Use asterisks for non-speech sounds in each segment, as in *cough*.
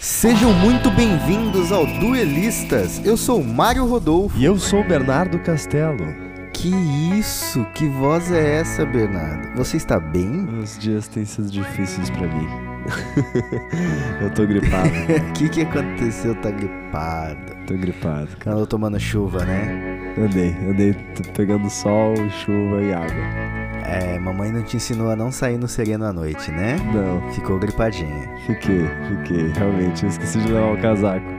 Sejam muito bem-vindos ao Duelistas. Eu sou Mário Rodolfo. E eu sou o Bernardo Castelo. Que isso? Que voz é essa, Bernardo? Você está bem? Os dias têm sido difíceis pra mim. *laughs* eu tô gripado. O *laughs* que, que aconteceu? Tá gripado. tô gripado, cara. Andou tomando chuva, né? Andei, andei pegando sol, chuva e água. É, mamãe não te ensinou a não sair no sereno à noite, né? Não, Ficou gripadinha. fiquei, fiquei. Realmente, eu esqueci de levar o casaco. *laughs*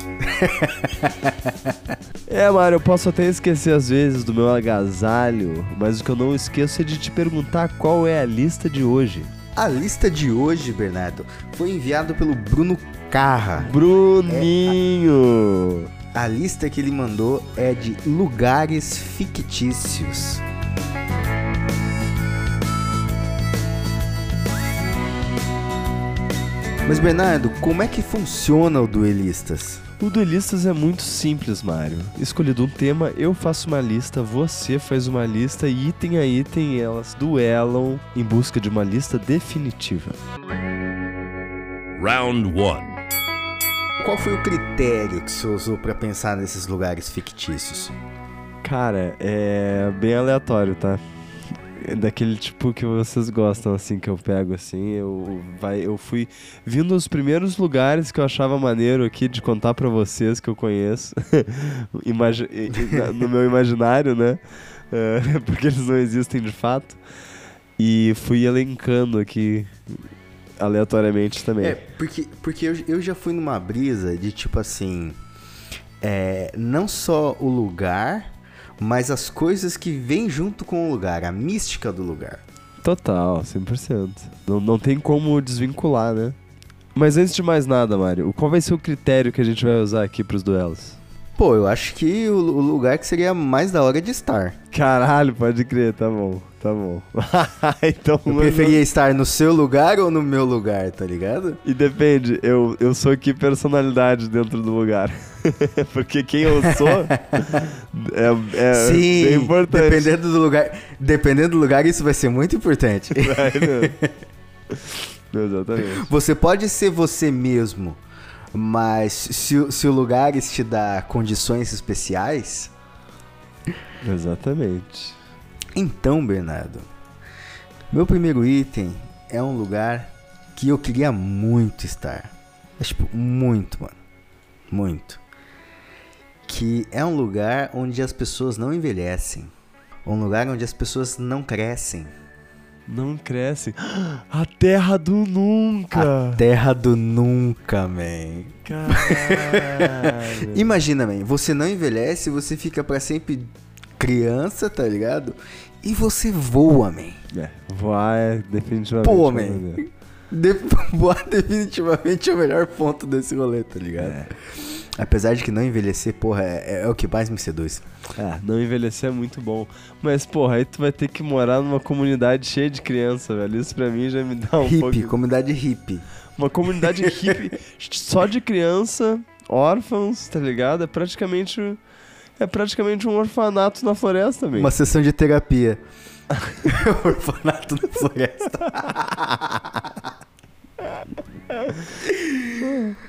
é, Mário, eu posso até esquecer às vezes do meu agasalho, mas o que eu não esqueço é de te perguntar qual é a lista de hoje. A lista de hoje, Bernardo, foi enviado pelo Bruno Carra. Bruninho! A lista que ele mandou é de lugares fictícios. Mas Bernardo, como é que funciona o Duelistas? O Duelistas é muito simples, Mário. Escolhido um tema, eu faço uma lista, você faz uma lista e item a item elas duelam em busca de uma lista definitiva. Round 1. Qual foi o critério que você usou para pensar nesses lugares fictícios? Cara, é bem aleatório, tá? É daquele tipo que vocês gostam, assim, que eu pego, assim, eu, vai, eu fui vindo os primeiros lugares que eu achava maneiro aqui de contar pra vocês que eu conheço, *laughs* na- no meu imaginário, né? *laughs* Porque eles não existem de fato. E fui elencando aqui aleatoriamente também. É, porque, porque eu, eu já fui numa brisa de tipo assim. É, não só o lugar, mas as coisas que vêm junto com o lugar, a mística do lugar. Total, 100%. Não, não tem como desvincular, né? Mas antes de mais nada, Mário, qual vai ser o critério que a gente vai usar aqui pros duelos? Pô, eu acho que o, o lugar que seria mais da hora de estar. Caralho, pode crer, tá bom, tá bom. *laughs* então, Eu preferia estar no seu lugar ou no meu lugar, tá ligado? E depende, eu, eu sou que personalidade dentro do lugar. *laughs* Porque quem eu sou *laughs* é, é Sim, bem importante. dependendo do lugar, dependendo do lugar, isso vai ser muito importante. Vai? Exatamente. Você pode ser você mesmo, mas se, o- se o lugar te dá condições especiais, Exatamente. então, Bernardo, meu primeiro item é um lugar que eu queria muito estar. É, tipo, muito, mano. Muito. Que é um lugar onde as pessoas não envelhecem. Um lugar onde as pessoas não crescem. Não cresce. A terra do nunca. Terra do nunca, man. Caralho. *laughs* Imagina, man, você não envelhece, você fica pra sempre criança, tá ligado? E você voa, man. É, voar é definitivamente. Pô, man. *laughs* De *laughs* voar definitivamente é o melhor ponto desse rolê, tá ligado? É. Apesar de que não envelhecer, porra, é, é o que mais me seduz. É, não envelhecer é muito bom. Mas, porra, aí tu vai ter que morar numa comunidade cheia de criança, velho. Isso pra mim já me dá um hippie, pouco. comunidade hippie. Uma comunidade *laughs* hippie só de criança, órfãos, tá ligado? É praticamente. É praticamente um orfanato na floresta, também. Uma sessão de terapia. *laughs* Orfanato na floresta. *laughs*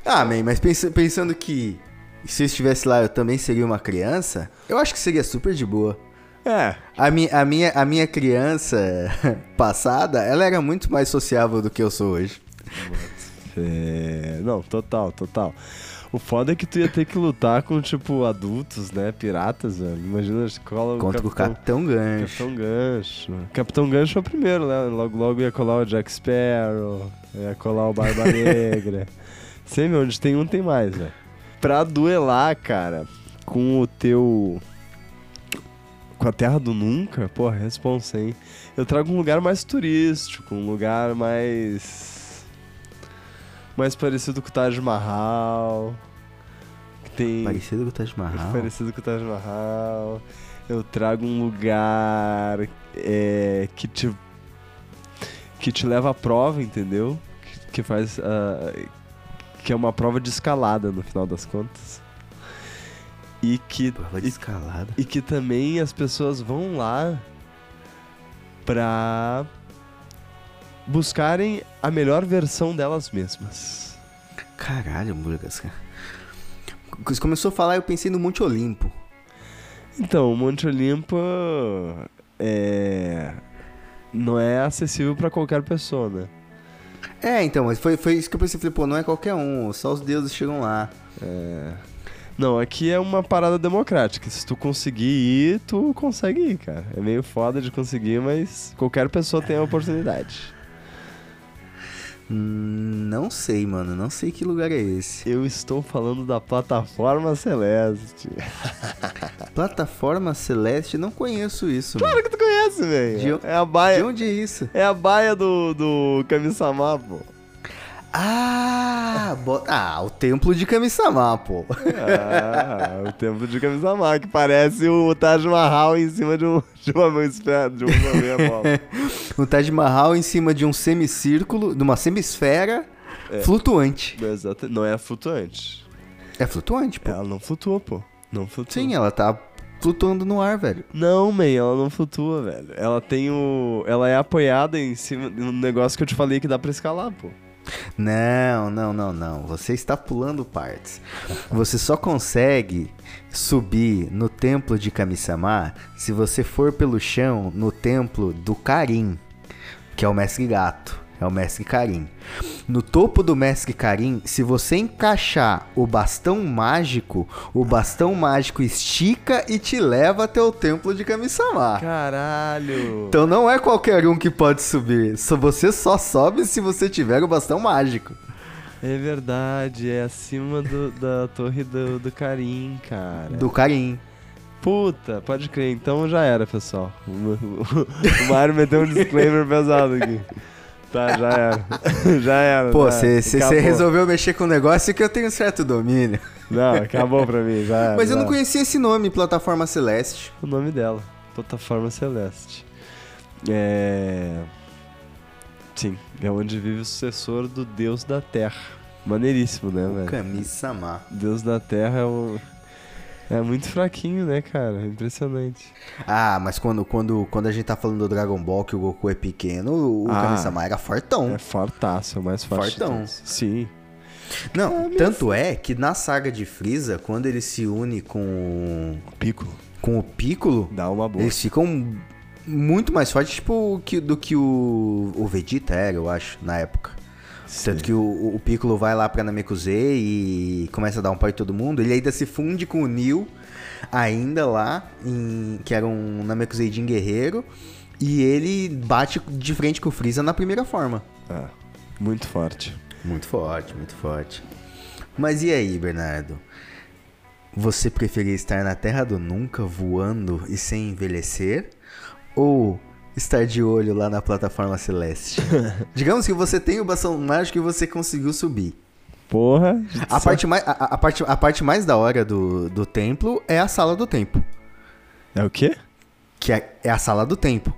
ah, man, mas pensa- pensando que se eu estivesse lá eu também seria uma criança, eu acho que seria super de boa. É. A minha, a minha, a minha criança *laughs* passada, ela era muito mais sociável do que eu sou hoje. É, Não, total, total. O foda é que tu ia ter que lutar com, tipo, adultos, né? Piratas, velho. Imagina, cola Contra o Capitão, Capitão Gancho. Capitão Gancho. Capitão Gancho é o primeiro, né? Logo, logo ia colar o Jack Sparrow, ia colar o Barba *laughs* Negra. Sempre onde tem um, tem mais, velho. Pra duelar, cara, com o teu... Com a Terra do Nunca, porra, responsa, hein? Eu trago um lugar mais turístico, um lugar mais... Mais parecido com o Taj Mahal. Que tem... Parecido com o Taj Mahal. Parecido com o Taj Mahal. Eu trago um lugar é, que te que te leva à prova, entendeu? Que, que faz ah, que é uma prova de escalada no final das contas. E que Prova de e, escalada. e que também as pessoas vão lá pra buscarem a melhor versão delas mesmas. Caralho, Burgas, cara. Você começou a falar, eu pensei no Monte Olimpo. Então, o Monte Olimpo é não é acessível pra qualquer pessoa, né? É, então, mas foi, foi isso que eu pensei. Falei, pô, não é qualquer um, só os deuses chegam lá. É. Não, aqui é uma parada democrática. Se tu conseguir ir, tu consegue ir, cara. É meio foda de conseguir, mas qualquer pessoa tem a oportunidade. Não sei, mano. Não sei que lugar é esse. Eu estou falando da plataforma Celeste. *laughs* Plataforma Celeste, não conheço isso. Claro mano. que tu conhece, velho. De É a De baia. onde é isso? É a baia do, do Kami-sama, pô. Ah, bo- ah, o templo de Kami-sama, pô. Ah, o templo de Kami-sama, que parece o Taj Mahal em cima de, um, *laughs* de uma esfera, de uma meia. *laughs* O Taj Mahal em cima de um semicírculo, de uma semisfera É. flutuante. Exato. Não é flutuante. É flutuante, pô. Ela não flutua, pô. Não flutua. Sim, ela tá flutuando no ar, velho. Não, man, ela não flutua, velho. Ela tem o. Ela é apoiada em cima de um negócio que eu te falei que dá pra escalar, pô. Não, não, não, não. Você está pulando partes. Você só consegue subir no templo de Kami-sama se você for pelo chão no templo do Karin, que é o mestre gato. É o mestre Karin. No topo do mestre Karin, se você encaixar o bastão mágico, o bastão mágico estica e te leva até o templo de Kami-sama. Caralho! Então não é qualquer um que pode subir. Só você só sobe se você tiver o bastão mágico. É verdade, é acima do- da torre do, do Karim, cara. Do Karim. Puta, pode crer, então já era, pessoal. *laughs* O, o, o Mário meteu um disclaimer pesado aqui. Tá, já era. *laughs* já era. Pô, você resolveu mexer com um negócio que eu tenho certo domínio. Não, acabou pra mim, já era. Mas eu já não conhecia esse nome, Plataforma Celeste. o nome dela, Plataforma Celeste. É. Sim, é onde vive o sucessor do Deus da Terra. Maneiríssimo, né, velho? Kami-sama. Deus da Terra é um. É muito fraquinho, né, cara? Impressionante. Ah, mas quando, quando, quando a gente tá falando do Dragon Ball, que o Goku é pequeno, o Ah. Kami-sama era fortão. É fortaço, é o mais forte. Fortão. Sim. Não, tanto é que na saga de Freeza, quando ele se une com, Piccolo. com o Piccolo, Dá uma boa. eles ficam muito mais fortes tipo, que, do que o, o Vegeta era, eu acho, na época. Tanto que o, o Piccolo vai lá pra Namekusei e começa a dar um pau em todo mundo. Ele ainda se funde com o Neo, ainda lá, em, que era um Namekusei Jin guerreiro. E ele bate de frente com o Freeza na primeira forma. É, muito forte. Muito forte, muito forte. Mas e aí, Bernardo? Você preferia estar na Terra do Nunca, voando e sem envelhecer? Ou estar de olho lá na plataforma celeste? *laughs* Digamos que você tem o bastão mágico e você conseguiu subir. Porra. A parte mais, a, a parte, a parte mais da hora do, do templo é a sala do tempo. É o quê? Que é, é a sala do tempo.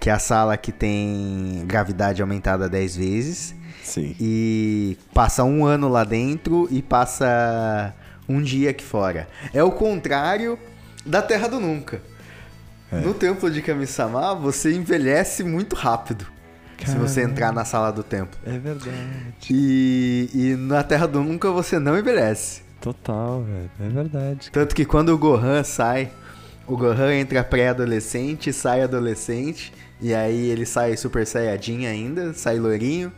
Que é a sala que tem gravidade aumentada 10 vezes. Sim. e passa um ano lá dentro e passa um dia aqui fora. É o contrário da Terra do Nunca. É. No templo de Kami-sama, você envelhece muito rápido. Se você entrar na sala do templo. É verdade. E, e na Terra do Nunca você não envelhece. Total, velho. É verdade. Tanto que quando o Gohan sai, o Gohan entra pré-adolescente, sai adolescente, e aí ele sai super saiyajin ainda, sai loirinho.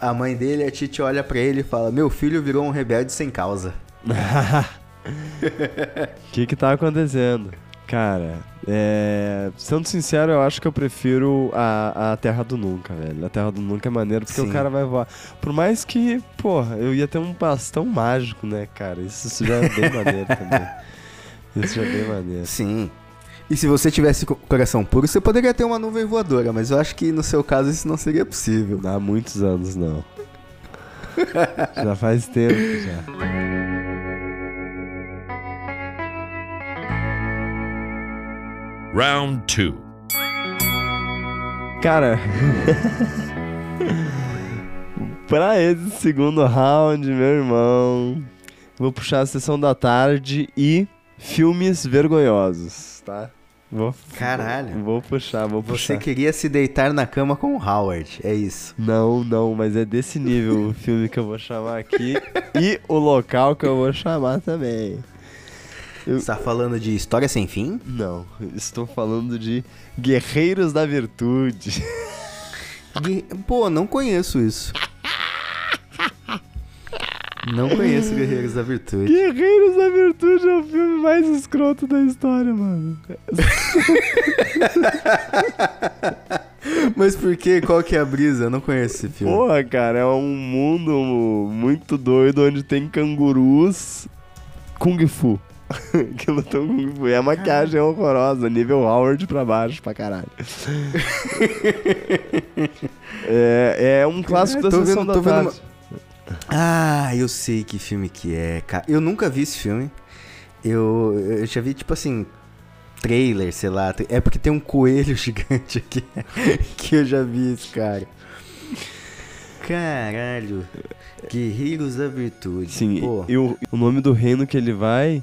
A mãe dele, a Titi, olha pra ele e fala: Meu filho virou um rebelde sem causa. *laughs* O que que tá acontecendo? Cara, é... sendo sincero, eu acho que eu prefiro a, a Terra do Nunca, velho. A Terra do Nunca é maneiro porque Sim. o cara vai voar. Por mais que, porra, eu ia ter um bastão mágico, né, cara? Isso, isso já é bem *laughs* maneiro também. Isso já é bem maneiro. Sim. E se você tivesse co- coração puro, você poderia ter uma nuvem voadora, mas eu acho que no seu caso isso não seria possível. Há muitos anos, não. *laughs* já faz tempo, já. Round two. Cara, *laughs* pra esse segundo round, meu irmão, vou puxar a sessão da tarde e filmes vergonhosos, tá? Vou, Caralho. Vou puxar, vou Você puxar. queria se deitar na cama com o Howard, é isso. Não, não, mas é desse nível o filme que eu vou chamar aqui *laughs* e o local que eu vou chamar também. Eu- Você tá falando de História Sem Fim? Não, estou falando de Guerreiros da Virtude. Pô, não conheço isso. Não conheço Guerreiros da Virtude. Guerreiros da Virtude é o filme mais escroto da história, mano. *laughs* Mas por que? Qual que é a brisa? Eu não conheço esse filme. Porra, cara, é um mundo muito doido onde tem cangurus Kung Fu. Que Kung Fu. E a maquiagem é horrorosa, nível Howard pra baixo pra caralho. *laughs* é, é um clássico É, da sessão vendo- da tarde. Ah, eu sei que filme que é, cara. Eu nunca vi esse filme. Eu, eu já vi, tipo assim, trailer, sei lá. É porque tem um coelho *laughs* gigante aqui que eu já vi esse cara. Caralho. Guerreiros da Virtude. Sim, Pô, o, o nome do reino que ele vai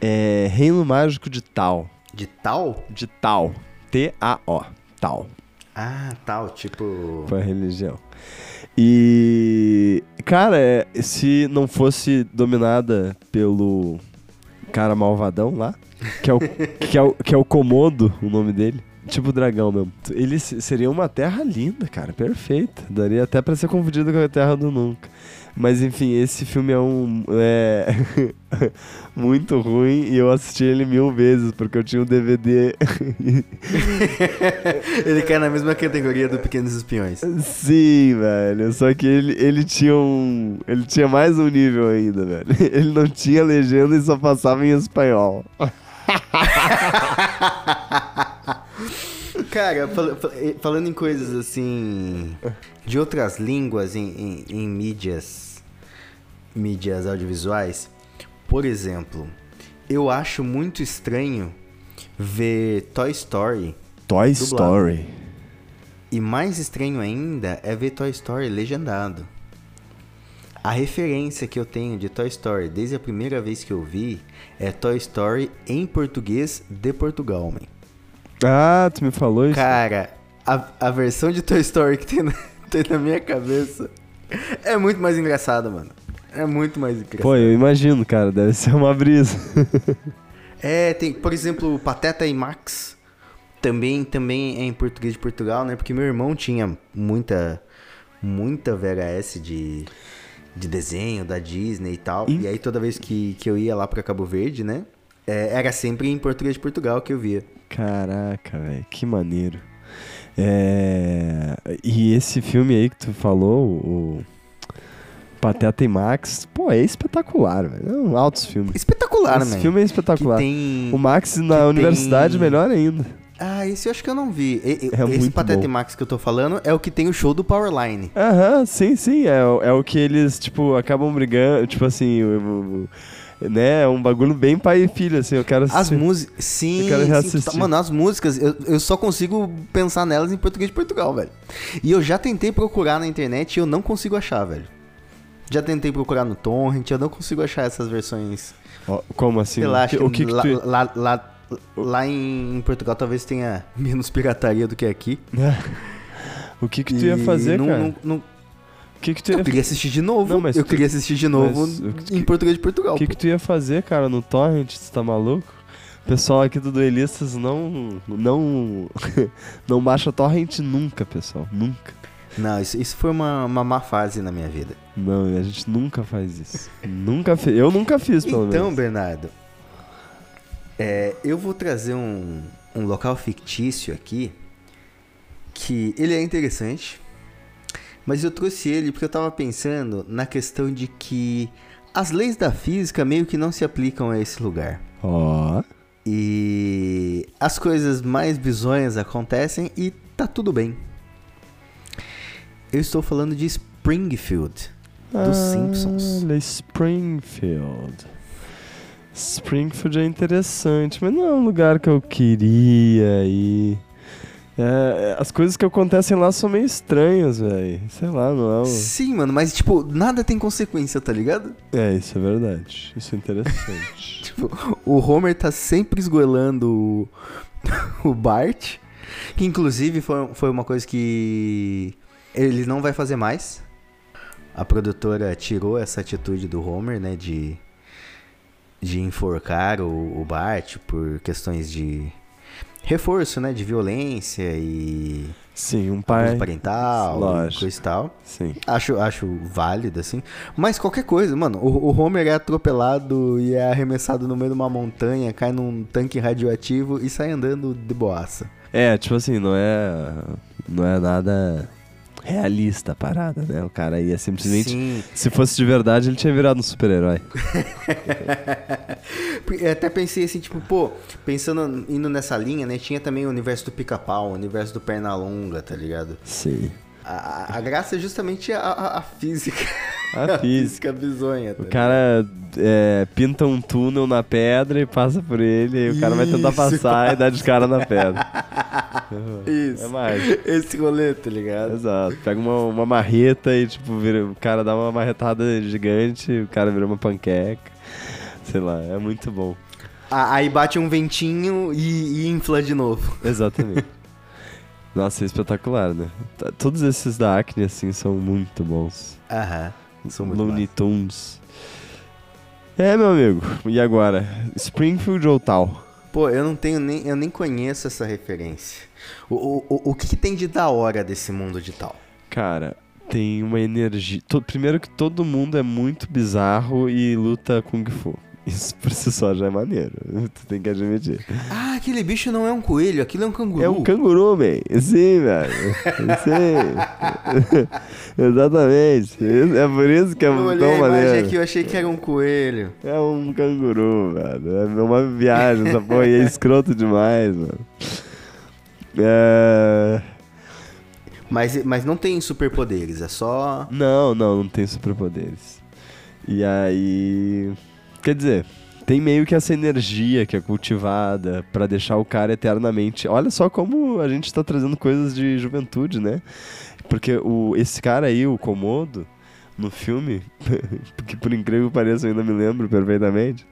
é Reino Mágico de Tal. de tal? De Tal. T-A-O. Tal. Ah, tal, tipo. Foi a religião. E. Cara, é, se não fosse dominada pelo cara malvadão lá, que é o, *laughs* que é o, que é o Komodo, o nome dele. Tipo dragão mesmo. Ele se- seria uma terra linda, cara, perfeita. Daria até pra ser confundido com a Terra do Nunca. Mas enfim, esse filme é um. É. *laughs* muito ruim e eu assisti ele mil vezes, porque eu tinha um DVD. *laughs* Ele cai na mesma categoria do Pequenos Espiões. Sim, velho. Só que ele, ele tinha um. Ele tinha mais um nível ainda, velho. *laughs* Ele não tinha legenda e só passava em espanhol. Cara, fal- fal- eh, falando em coisas assim. de outras línguas em, em- em mídias. Mídias audiovisuais. Por exemplo, eu acho muito estranho ver Toy Story. Toy Dublado. Story. E mais estranho ainda é ver Toy Story legendado. A referência que eu tenho de Toy Story desde a primeira vez que eu vi é Toy Story em português de Portugal, man. Ah, tu me falou isso? Cara, a, a versão de Toy Story que tem na, *laughs* tem na minha cabeça é muito mais engraçada, mano. É muito mais engraçada. Pô, eu imagino, cara. Deve ser uma brisa. *laughs* É, tem, por exemplo, Pateta e Max. Também, também é em português de Portugal, né? Porque meu irmão tinha muita, muita VHS de, de desenho da Disney e tal. Ih. E aí toda vez que, que eu ia lá pra Cabo Verde, né? é, era sempre em português de Portugal que eu via. Caraca, velho. Que maneiro. É... E esse filme aí que tu falou, o Pateta e Max, pô, é espetacular, velho. É um altos filme. Espetacular, Esse né? filme é Que espetacular. tem... O Max na que universidade, tem- melhor ainda. Ah, esse eu acho que eu não vi. E- É esse Pateta bom. e Max que eu tô falando é o que tem o show do Powerline. Aham, sim, sim. É, o- é o que eles, tipo, acabam brigando. Tipo assim, o- o- né? É um bagulho bem pai e filho, assim. Eu quero As assistir. músicas. Sim, Eu quero sim, tá- mano, as músicas, eu, eu só consigo pensar nelas em português de Portugal, velho. E eu já tentei procurar na internet e eu não consigo achar, velho. Já tentei procurar no Torrent, eu não consigo achar essas versões. Como assim? Sei lá, o acho que, o que, que lá, tu... lá, lá, lá em Portugal talvez tenha *laughs* menos pirataria do que aqui. o que que tu ia fazer, não- cara? não- não- O que que tu ia... eu queria assistir de novo. Não, mas eu tu- queria assistir de novo mas em português de Portugal. O que que tu ia fazer, cara, no Torrent? Você tá maluco? Pessoal aqui do Duelistas não... Não... *laughs* não baixa Torrent nunca, pessoal. Nunca. Não, isso, isso foi uma, uma má fase na minha vida. Não, a gente nunca faz isso. nunca fez. Eu nunca fiz, pelo Então, menos. Bernardo, é, eu vou trazer um, um local fictício aqui que ele é interessante, mas eu trouxe ele porque eu tava pensando na questão de que as leis da física meio que não se aplicam a esse lugar. Ó... E as coisas mais bizonhas acontecem e tá tudo bem. Eu estou falando de Springfield, dos Simpsons. Olha, Springfield. Springfield é interessante, mas não é um lugar que eu queria ir. É, as coisas que acontecem lá são meio estranhas, velho. Sei lá, não é um... Sim, mano, mas tipo, nada tem consequência, tá ligado? É, isso é verdade. Isso é interessante. *laughs* Tipo, o Homer tá sempre esgoelando o, *laughs* o Bart, que inclusive foi, foi uma coisa que ele não vai fazer mais. A produtora tirou essa atitude do Homer, né, de, de enforcar o, o Bart por questões de reforço, né, de violência e Sim, um pai. parental, Lógico. coisa e tal. Sim. Acho, acho válido, assim. Mas qualquer coisa, mano. O, o Homer é atropelado e é arremessado no meio de uma montanha, cai num tanque radioativo e sai andando de boaça. É, tipo assim, não é. Não é nada realista a parada, né? O cara ia simplesmente. Sim. Se fosse de verdade, ele tinha virado um super-herói. *laughs* Eu até pensei assim, tipo, pô, pensando, indo nessa linha, né? Tinha também o universo do pica-pau, o universo do Pernalonga, tá ligado? Sim. A, a- graça é justamente a, a- a física. A *laughs* física. bizonha. tá O cara é, pinta um túnel na pedra e passa por ele, e o cara vai tentar Isso. passar e dá de cara na pedra. *laughs* Isso. É mágico. Esse rolê, tá ligado? Exato. Pega uma, uma marreta e, tipo, vira, o cara dá uma marretada gigante, o cara vira uma panqueca. Sei lá, é muito bom. Aí bate um ventinho e, e infla de novo. Exatamente. Nossa, é espetacular, né? T- Todos esses da Acne, assim, são muito bons. Aham. São muito Looney. Tunes. É, meu amigo. E agora? Springfield ou tal? Pô, eu não tenho nem. Eu nem conheço essa referência. O, o, o, o que, que tem de da hora desse mundo de tal? Cara, tem uma energia. Primeiro que todo mundo é muito bizarro e luta Kung Fu. Isso por si só já é maneiro. *laughs* Tu tem que admitir. Ah, aquele bicho não é um coelho, aquilo é um canguru. É um canguru, man. Sim, velho. Sim. *laughs* Exatamente. É por isso que é Eu olhei tão a maneiro. aqui, eu achei que era um coelho. É um canguru, velho. É uma viagem, essa porra aí é escroto demais, mano. É... Mas, mas não tem superpoderes, é só. Não, não, não tem superpoderes. E aí. Quer dizer, tem meio que essa energia que é cultivada pra deixar o cara eternamente. Olha só como a gente tá trazendo coisas de juventude, né? Porque o, esse cara aí, o Komodo, no filme, *laughs* que por incrível que pareça eu ainda me lembro perfeitamente,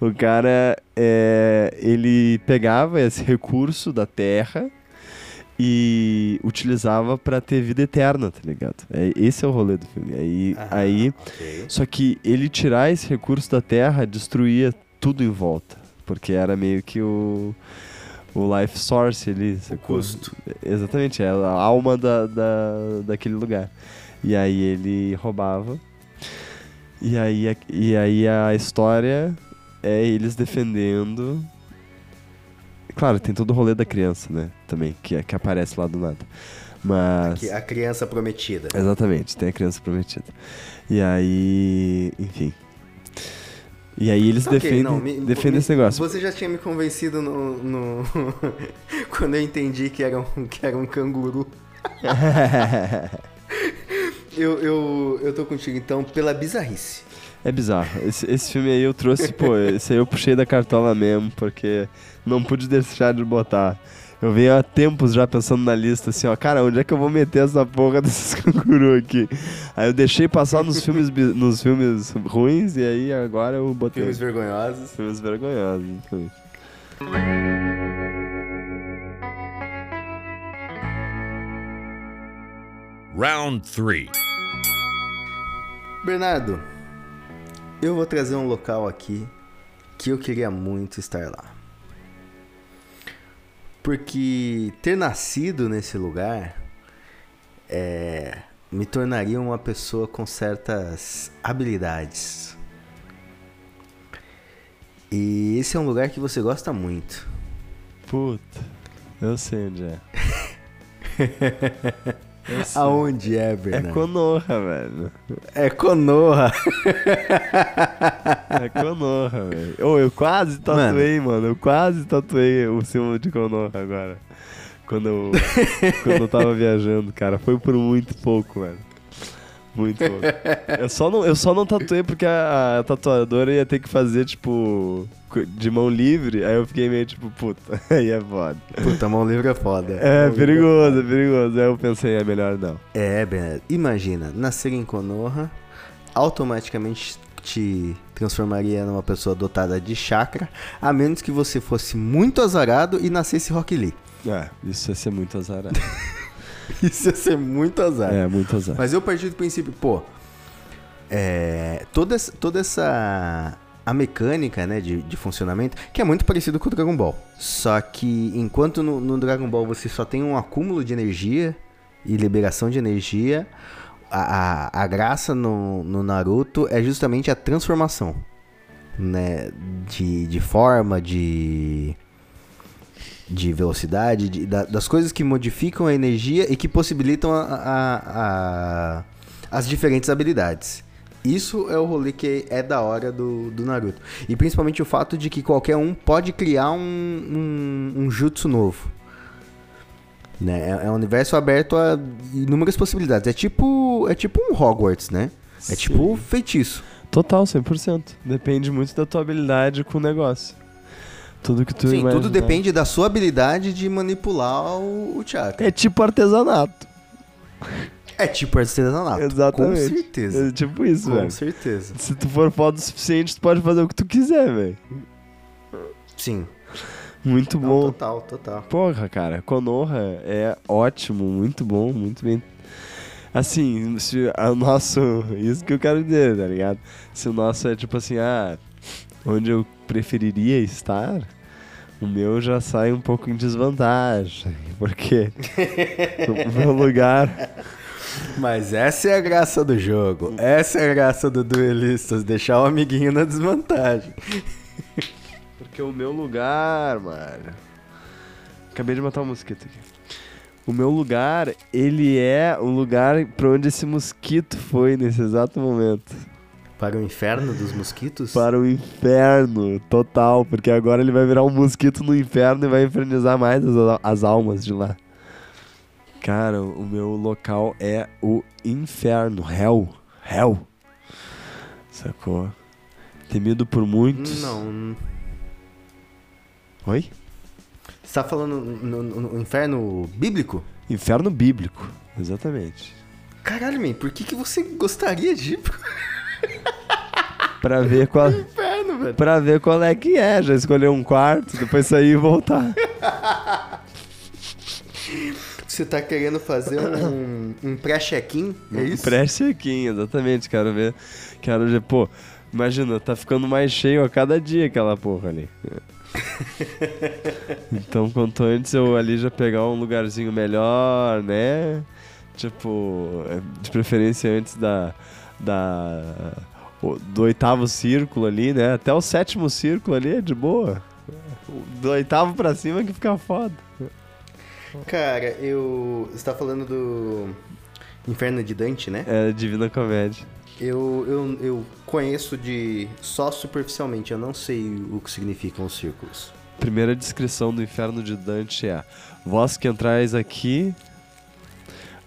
o cara, é, ele pegava esse recurso da terra e utilizava pra ter vida eterna, tá ligado? É, esse é o rolê do filme. Aí, Aham, aí ok. só que ele tirar esse recurso da terra destruía tudo em volta. Porque era meio que o, o life source ali. sacou? custo. Exatamente, é a alma da, da, daquele lugar. E aí ele roubava. E aí, e aí a história é eles defendendo. Claro, tem todo o rolê da criança, né? Também, que, que aparece lá do nada. Mas. A criança prometida. Exatamente, tem a criança prometida. E aí, enfim. E aí eles Ok, defendem, não, me- defendem me- esse negócio. Você já tinha me convencido no. no- *laughs* Quando eu entendi que era um, que era um canguru. *laughs* Eu, eu, eu tô contigo então pela bizarrice. É bizarro. Esse, esse filme aí eu trouxe, pô, esse aí eu puxei da cartola mesmo, porque não pude deixar de botar. Eu venho há tempos já pensando na lista, assim, ó, cara, onde é que eu vou meter essa porra desses *laughs* canguru aqui? Aí eu deixei passar nos filmes, nos filmes ruins e aí agora eu botei. Filmes vergonhosos. Filmes vergonhosos. exatamente. Round three. Bernardo, eu vou trazer um local aqui que eu queria muito estar lá. Porque ter nascido nesse lugar é, me tornaria uma pessoa com certas habilidades. E esse é um lugar que você gosta muito. Puta, eu sei onde é. *laughs* Aonde é, É Bernardo? Konoha, velho. É Konoha. É Konoha, velho. Ô, eu quase tatuei, mano. Eu quase tatuei o símbolo de Konoha agora. Quando eu, quando eu tava *laughs* viajando, cara. Foi por muito pouco, velho. Muito pouco. Eu só não, eu só não tatuei porque a, a tatuadora ia ter que fazer, tipo, de mão livre. Aí eu fiquei meio tipo, puta, *laughs* aí é foda. Puta, mão livre é foda. É livre perigoso, é perigoso. Aí eu pensei, é melhor não. É, Bernardo. Imagina, nascer em Konoha, automaticamente te transformaria numa pessoa dotada de chakra, a menos que você fosse muito azarado e nascesse Rock Lee. É, isso ia ser muito azarado. *laughs* *laughs* Isso ia ser muito azar. é, muito azar. Mas eu parti do princípio, pô, é, toda, essa- toda essa a mecânica né, de, de funcionamento, que é muito parecido com o Dragon Ball. Só que enquanto no, no Dragon Ball você só tem um acúmulo de energia e liberação de energia, a, a, a graça no, no Naruto é justamente a transformação. Né, de, de forma, de, de velocidade, de- da- das coisas que modificam a energia e que possibilitam a- a- a- as diferentes habilidades. Isso é o rolê que é da hora do, do Naruto. E principalmente o fato de que qualquer um pode criar um, um, um jutsu novo. Né? É, é um universo aberto a inúmeras possibilidades. É tipo, é tipo um Hogwarts, né? É tipo feitiço. Total, 100%. Depende muito da tua habilidade com o negócio. Tudo que tu Sim, imaginar. tudo depende da sua habilidade de manipular o, o chakra. É tipo artesanato. É tipo artesanato. Exatamente. Com certeza. É tipo isso, Com velho. certeza. Se tu for foda o suficiente, tu pode fazer o que tu quiser, velho. Sim. Muito Não, bom. total, total. Porra, cara, Konoha é ótimo, muito bom, muito bem. Assim, se o nosso. Isso que eu quero dizer, tá ligado? Se o nosso é tipo assim, ah, onde eu preferiria estar, o meu já sai um pouco em desvantagem. Porque *laughs* o meu lugar. Mas essa é a graça do jogo. Essa é a graça do Duelistas, deixar o amiguinho na desvantagem. Porque o meu lugar, mano. Acabei de matar um mosquito aqui. O meu lugar, ele é o lugar pra onde esse mosquito foi nesse exato momento. Para o inferno dos mosquitos? Para o inferno total, porque agora ele vai virar um mosquito no inferno e vai infernizar mais as, as almas de lá. Cara, o meu local é o inferno, hell, hell. Sacou? Temido por muitos. Não. Oi? Você tá falando no, no- no inferno bíblico? Inferno bíblico, exatamente. Caralho, man, por que, que você gostaria de ir *laughs* *laughs* Pra ver qual, inferno, velho? pra ver qual é que é. Já escolher um quarto, depois sair e voltar. Você tá querendo fazer um, um pré-check-in? É isso? Pré-check-in, exatamente. Quero ver. Quero ver. Pô, imagina, tá ficando mais cheio a cada dia aquela porra ali. *laughs* então, quanto antes eu ali já pegar um lugarzinho melhor, né? Tipo, é, de preferência antes da. Da do oitavo círculo ali, né? Até o sétimo círculo ali é de boa. Do oitavo pra cima que fica foda. Cara, eu. Você tá falando do Inferno de Dante, né? É Divina Comédia. Eu, eu, eu conheço de só superficialmente, eu não sei o que significam os círculos. Primeira descrição do inferno de Dante é: Vós que entrais aqui.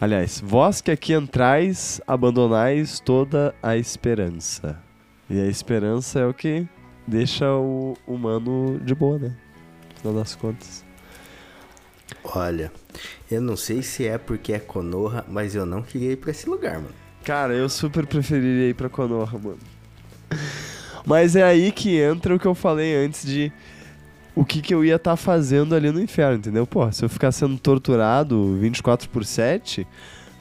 Aliás, vós que aqui entrais, abandonais toda a esperança. E a esperança é o que deixa o humano de boa, né? No final das contas. Olha, eu não sei se é porque é Konoha, mas eu não queria ir pra esse lugar, mano. Cara, eu super preferiria ir pra Konoha, mano. Mas é aí que entra o que eu falei antes de o que, que eu ia estar fazendo ali no inferno, entendeu? Pô, se eu ficar sendo torturado 24 por 7,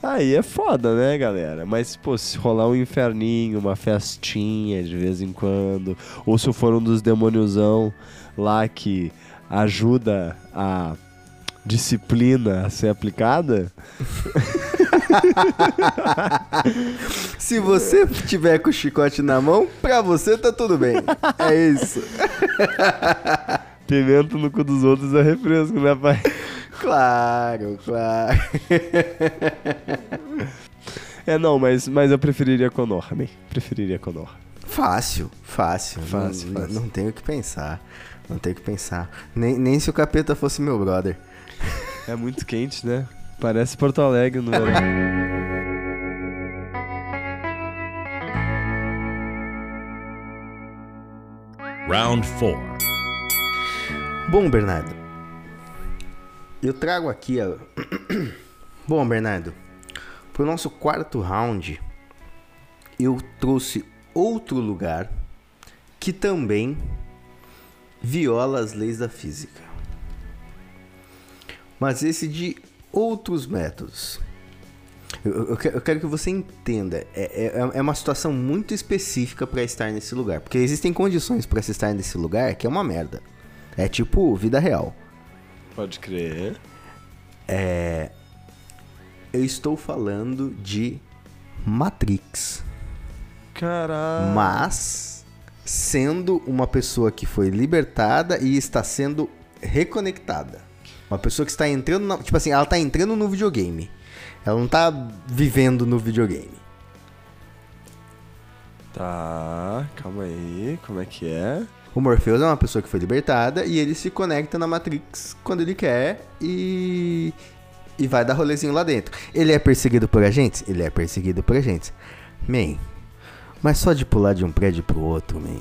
aí é foda, né, galera? Mas, pô, se rolar um inferninho, uma festinha de vez em quando, ou se eu for um dos demôniozão lá que ajuda a disciplina a ser aplicada, *laughs* Se você tiver com o chicote na mão, pra você tá tudo bem. É isso. *laughs* pimenta no cu dos outros é refresco, né, pai? *laughs* Claro, claro. É, não, mas, mas eu preferiria bem. Preferiria Konoha. Fácil, fácil. Fácil, não, fácil. Não, não tenho o que pensar. Não tenho o que pensar. Nem, nem se o capeta fosse meu brother. É muito quente, né? Parece Porto Alegre no verão. Round 4. Bom, Bernardo. Eu trago aqui a. *clears throat* Bom, Bernardo. Pro nosso quarto round, eu trouxe outro lugar que também viola as leis da física. Mas esse de outros métodos. Eu, eu que- eu quero que você entenda. É, é, é uma situação muito específica para estar nesse lugar. Porque existem condições para se estar nesse lugar que é uma merda. É tipo vida real. Pode crer. É. Eu estou falando de Matrix. Caralho. Mas sendo uma pessoa que foi libertada e está sendo reconectada. Uma pessoa que está entrando na, tipo assim, ela está entrando no videogame. Ela não está vivendo no videogame. Tá, calma aí. Como é que é? O Morpheus é uma pessoa que foi libertada e ele se conecta na Matrix quando ele quer e e vai dar rolezinho lá dentro. Ele é perseguido por agentes? Ele é perseguido por agentes. Man, mas só de pular de um prédio pro outro, man.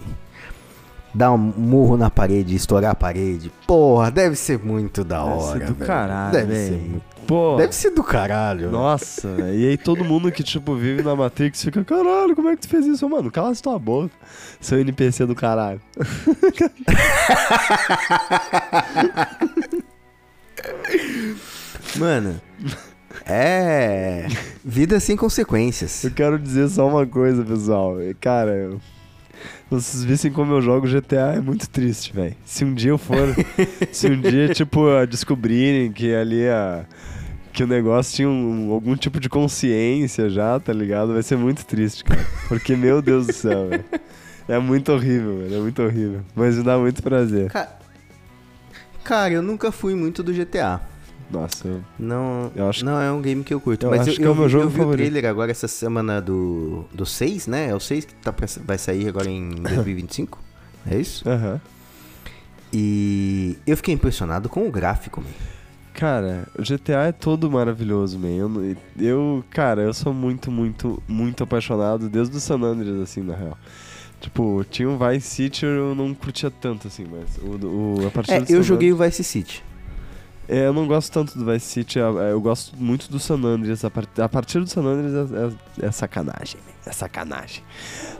Dar um murro na parede, estourar a parede. Porra, deve ser muito da Deve hora. ser do velho. caralho, Deve véi. ser muito. Pô. Deve ser do caralho. Nossa, e aí todo mundo que, tipo, vive na Matrix fica, caralho, como é que tu fez isso? Mano, cala tua boca, seu NPC do caralho. *laughs* Mano, é. Vida sem consequências. Eu quero dizer só uma coisa, pessoal. Cara, eu- vocês vissem como eu jogo GTA é muito triste, velho. Se um dia eu for. se um dia, tipo, descobrirem que ali a. Que o negócio tinha um- algum tipo de consciência já, tá ligado? Vai ser muito triste, cara. Porque, meu Deus do céu, velho. É muito horrível, velho. É muito horrível. Mas me dá muito prazer. Ca- Cara, eu nunca fui muito do GTA. Nossa, eu- Não, Eu acho- não é um game que eu curto. eu mas acho eu, que é o meu vi- jogo eu vi o favorito. trailer agora essa semana do, do 6, né? É o 6 que tá pra, vai sair agora em *coughs* 2025. é isso? Aham. E eu fiquei impressionado com o gráfico, man. Cara, o GTA é todo maravilhoso, man. Eu, eu, cara, eu sou muito, muito, muito apaixonado desde o San Andreas, assim, na real. Tipo, tinha um Vice City eu não curtia tanto, assim, mas o, o- a partir É, eu joguei o Vice City. É, eu não gosto tanto do Vice City, eu, eu gosto muito do San Andreas. A, par- a partir do San Andreas é, é- é sacanagem, é sacanagem.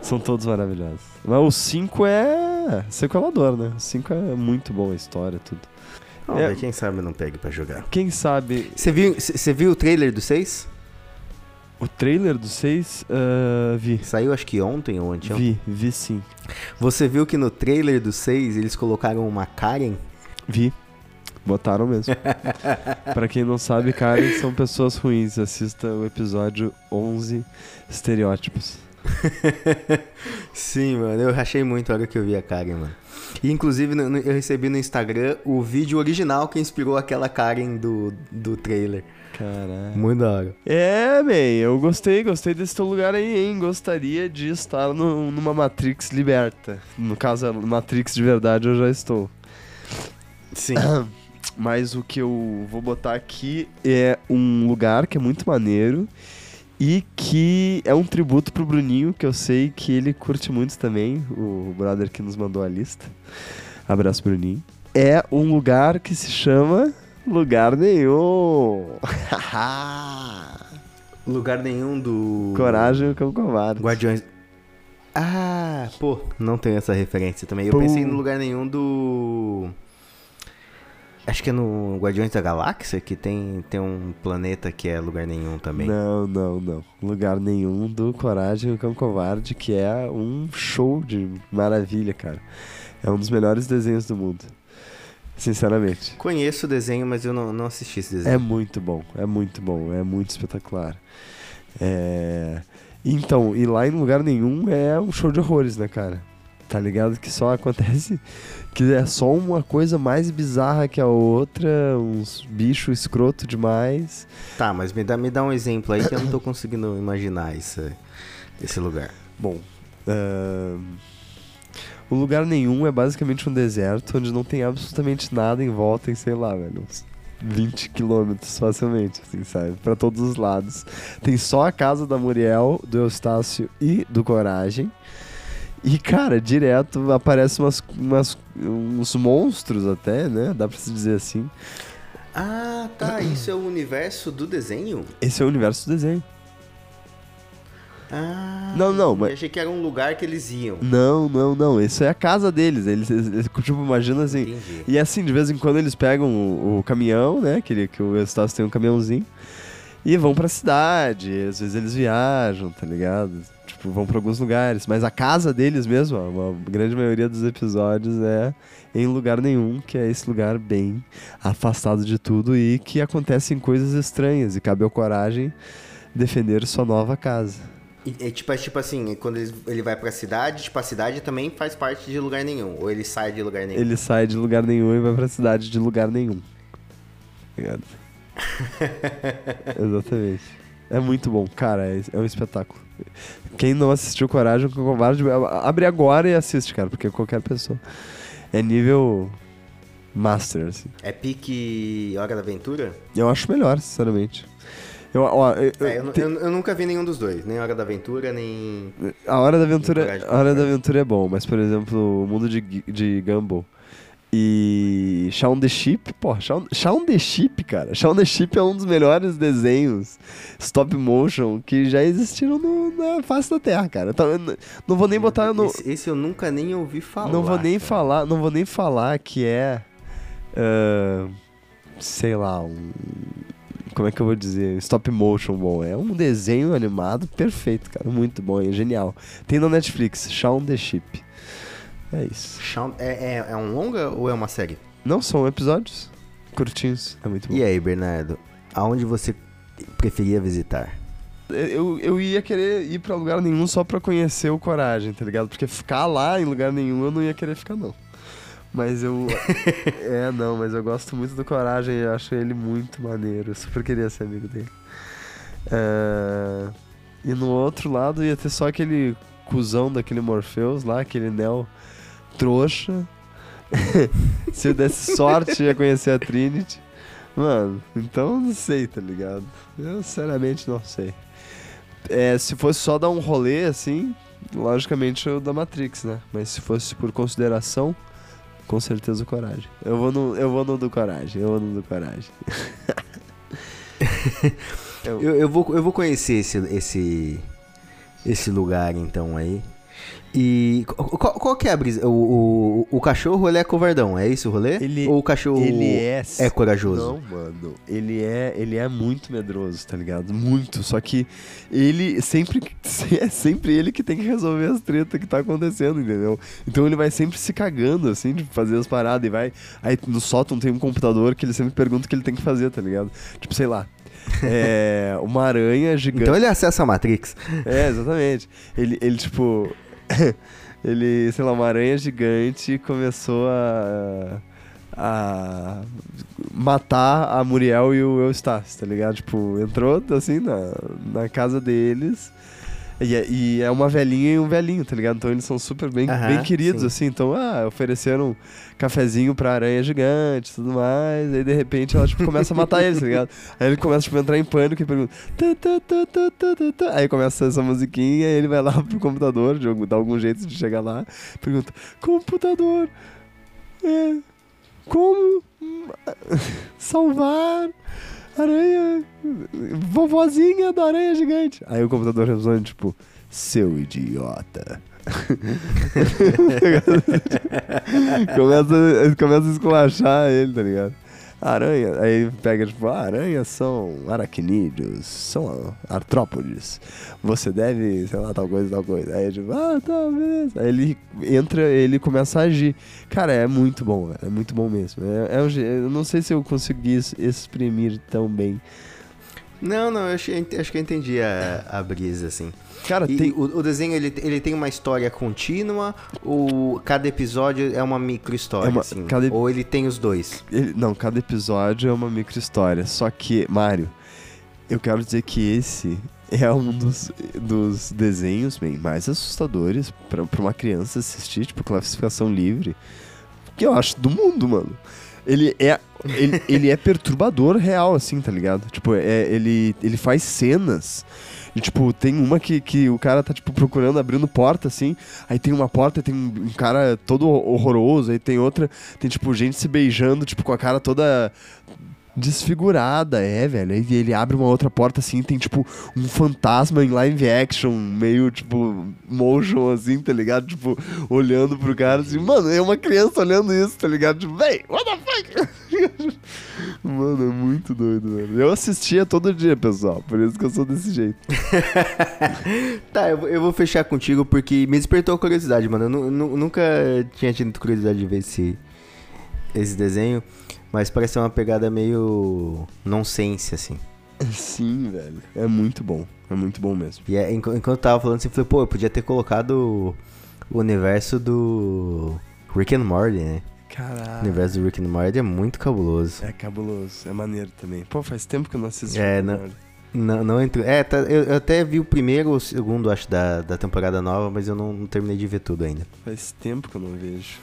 São todos maravilhosos. Mas o 5 é sequelador, né? O 5 é muito bom a história, tudo. Não, É. velho, quem sabe não pegue pra jogar. Quem sabe Você viu, você viu o trailer do 6? o trailer do 6, ah, vi. Saiu acho que ontem ou anteontem. Vi, vi sim. Você viu que no trailer do 6 eles colocaram uma Karen? Vi. Botaram mesmo. *laughs* pra quem não sabe, Karen são pessoas ruins. Assista o episódio 11, Estereótipos. *laughs* Sim, mano, eu rachei muito a hora que eu vi a Karen, mano. E inclusive no- no- eu recebi no Instagram o vídeo original que inspirou aquela Karen do, do trailer. Caralho. Muito da hora. É, man, eu gostei, gostei desse teu lugar aí, hein? Gostaria de estar no- numa Matrix liberta. No caso, Matrix de verdade eu já estou. Sim. *clears throat* Mas o que eu vou botar aqui é um lugar que é muito maneiro e que é um tributo pro Bruninho, que eu sei que ele curte muito também, o brother que nos mandou a lista. Abraço, Bruninho. É um lugar que se chama Lugar Nenhum. *laughs* Lugar nenhum do. Coragem com covarde. Guardiões. Ah, pô, não tenho essa referência também. Eu Pô. pensei no lugar nenhum do. Acho que é no Guardiões da Galáxia que tem, tem um planeta que é lugar nenhum também. Não, não, não. Lugar nenhum do Coragem com Covarde, que é um show de maravilha, cara. É um dos melhores desenhos do mundo. Sinceramente. Conheço o desenho, mas eu não, não assisti esse desenho. É muito bom, é muito bom, é muito espetacular. É... Então, e lá em lugar nenhum é um show de horrores, né, cara? Tá ligado que só acontece que é só uma coisa mais bizarra que a outra, uns bichos escroto demais. Tá, mas me dá, me dá um exemplo aí que eu não tô conseguindo imaginar esse, esse lugar. Bom, ahn, o lugar nenhum é basicamente um deserto onde não tem absolutamente nada em volta em, sei lá, velho, uns 20 quilômetros facilmente, assim, sabe? Pra todos os lados. Tem só a casa da Muriel, do Eustácio e do Coragem. E, cara, direto aparece umas, umas, uns monstros até, né? Dá pra se dizer assim. Ah, tá. Isso é o universo do desenho? Esse é o universo do desenho. Ah, Não, não, eu mas- achei que era um lugar que eles iam. Não, não, não. Isso é a casa deles. Eles, eles- eles, tipo, imagina assim. Entendi. E assim, de vez em quando eles pegam o, o caminhão, né? Que, ele- que o Estácio tem um caminhãozinho. E vão pra cidade. Às vezes eles viajam, tá ligado? Tipo, vão pra alguns lugares. Mas a casa deles mesmo, ó, a grande maioria dos episódios é em lugar nenhum, que é esse lugar bem afastado de tudo e que acontecem coisas estranhas. E cabe ao coragem defender sua nova casa. E, é tipo, é tipo assim, quando ele, ele vai pra cidade, tipo, a cidade também faz parte de lugar nenhum. Ou ele sai de lugar nenhum. Ele sai de lugar nenhum e vai pra cidade de lugar nenhum. Ligado? *laughs* Exatamente. É muito bom, cara, é, é um espetáculo. Quem não assistiu Coragem com Covarde, abre agora e assiste, cara, porque qualquer pessoa. É nível master, assim. É pique Hora da Aventura? Eu acho melhor, sinceramente. Eu, ó, eu- É, eu, te- eu- nunca vi nenhum dos dois. Nem Hora da Aventura, nem... A Hora da Aventura, a Hora da. Aventura é bom, mas por exemplo, o Mundo de, de Gumball e Shaun the Sheep, pô, Shaun, Shaun the Sheep, cara. Shaun the Sheep é um dos melhores desenhos stop motion que já existiram no- na face da Terra, cara. Então, eu n- não vou nem botar no Esse, esse eu nunca nem ouvi falar. não vou nem cara. falar, não vou nem falar que é ah, sei lá, um como é que eu vou dizer? Stop motion bom. É um desenho animado perfeito, cara. Muito bom, é genial. Tem na Netflix, Shaun the Sheep. É isso. Shaun- É, é, é um longa ou é uma série? Não são episódios curtinhos. É muito bom. E aí, Bernardo? Aonde você preferia visitar? Eu, eu ia querer ir pra lugar nenhum só pra conhecer o Coragem, tá ligado? Porque ficar lá em lugar nenhum eu não ia querer ficar, não. Mas eu. *laughs* é, não, mas eu gosto muito do Coragem, eu acho ele muito maneiro. Eu super queria ser amigo dele. É, E no outro lado ia ter só aquele cuzão daquele Morpheus lá, aquele Neo trouxa. *laughs* Se eu desse sorte, ia conhecer a Trinity. Mano, então não sei, tá ligado? Eu sinceramente não sei. É, se fosse só dar um rolê assim, logicamente o da Matrix, né? Mas se fosse por consideração, com certeza o Coragem. Eu vou no, eu vou no do Coragem, eu vou no do Coragem. *laughs* Eu, eu, vou, eu vou conhecer esse, esse, esse lugar então aí. E qu- qual, qual que é a brisa? O, o, o cachorro ele é covardão, é isso o rolê? Ele- Ou o cachorro Ele é. é corajoso? Não, mano. Ele é, ele é muito medroso, tá ligado? Muito. Só que ele sempre. *laughs* É sempre ele que tem que resolver as tretas que tá acontecendo, entendeu? Então ele vai sempre se cagando, assim, de fazer as paradas e vai. Aí no sótão tem um computador que ele sempre pergunta o que ele tem que fazer, tá ligado? Tipo, sei lá. É. *laughs* Uma aranha gigante. Então ele acessa a Matrix. É, exatamente. Ele, ele tipo. *laughs* ele, sei lá, uma aranha gigante começou a. a matar a Muriel e o Eustácio, tá ligado? Tipo, entrou assim na, na casa deles. E é, e é uma velhinha e um velhinho, tá ligado? Então eles são super bem, Aham, bem queridos, sim. assim. Então, ah, ofereceram um cafezinho pra aranha gigante e tudo mais. Aí de repente ela tipo, começa a matar eles, tá ligado? Aí ele começa tipo, a entrar em pânico e pergunta. "Tá, tá, tá, tá, tá, tá, tá." Aí começa essa musiquinha e ele vai lá *laughs* pro computador, de algum- dá algum jeito de chegar lá. Pergunta: Computador, é, como hum, *laughs* salvar aranha, vovozinha da aranha gigante? Aí o computador responde, tipo, seu idiota. *laughs* começa, começa a esculachar ele, tá ligado? Aranha, aí pega tipo, ah, aranhas são aracnídeos, são artrópodes. Você deve, sei lá, tal coisa, tal coisa. Aí tipo, ah, tá, beleza. Aí ele entra, ele começa a agir. Cara, é muito bom, é muito bom mesmo. É, é um eu não sei se eu consegui exprimir tão bem. Não, não, eu achei- acho que eu entendi a, a brisa, assim. Cara, E tem, o, o desenho, ele, ele tem uma história contínua ou cada episódio é uma micro história, É uma- assim? cada- Ou ele tem os dois? Ele- não, cada episódio é uma micro história. Só que, Mário, eu quero dizer que esse é um dos, dos desenhos bem, mais assustadores pra uma criança assistir, tipo, classificação livre. Que eu acho do mundo, mano. Ele é. Ele, *laughs* ele é perturbador real, assim, tá ligado? Tipo, é, ele, ele faz cenas. E, tipo, tem uma que, que o cara tá, tipo, procurando, abrindo porta, assim. Aí tem uma porta, tem um, um cara todo horroroso. Aí tem outra, tem, tipo, gente se beijando, tipo, com a cara toda desfigurada, é, velho. E ele abre uma outra porta assim, tem tipo um fantasma em live action, meio tipo motion assim, tá ligado? Tipo, olhando pro cara assim, mano, é uma criança olhando isso, tá ligado? Tipo, véi, what the fuck? *laughs* mano, é muito doido, velho. Eu assistia todo dia, pessoal, por isso que eu sou desse jeito. *laughs* Tá, eu, eu vou fechar contigo porque me despertou a curiosidade, mano. Eu nu- nu- nunca tinha tido curiosidade de ver esse, esse desenho, mas parece ser uma pegada meio nonsense, assim. Sim, velho. É muito bom. É muito bom mesmo. E é, enqu- enquanto eu tava falando assim, eu falei, pô, eu podia ter colocado o, o universo do Rick and Morty, né? O Caralho. universo do Rick and Morty é muito cabuloso. É cabuloso, é maneiro também. Pô, faz tempo que eu não assisto. É, não-. Não, não entrou. É, tá- eu, eu até vi o primeiro ou o segundo, acho, da, da temporada nova, mas eu não, não terminei de ver tudo ainda. Faz tempo que eu não vejo.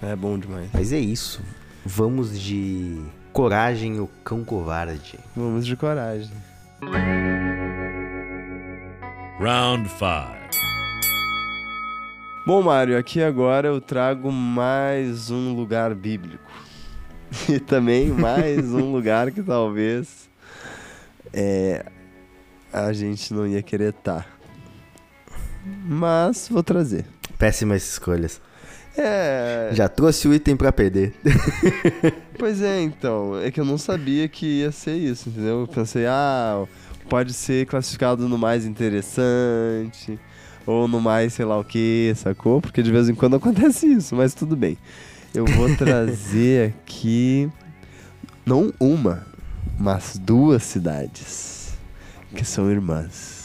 É bom demais. Mas é isso. Vamos de Coragem, o Cão Covarde. Vamos de coragem. Round 5. Bom, Mário, aqui agora eu trago mais um lugar bíblico. *laughs* E também mais um lugar que talvez é, a gente não ia querer estar. Mas vou trazer. Péssimas escolhas. É. Já trouxe o item pra perder. *laughs* Pois é, então. É que eu não sabia que ia ser isso, entendeu? Eu pensei, ah, pode ser classificado no mais interessante. Ou no mais sei lá o que, sacou? Porque de vez em quando *laughs* acontece isso, mas tudo bem. Eu vou trazer *laughs* aqui. Não uma, mas duas cidades. Que são irmãs.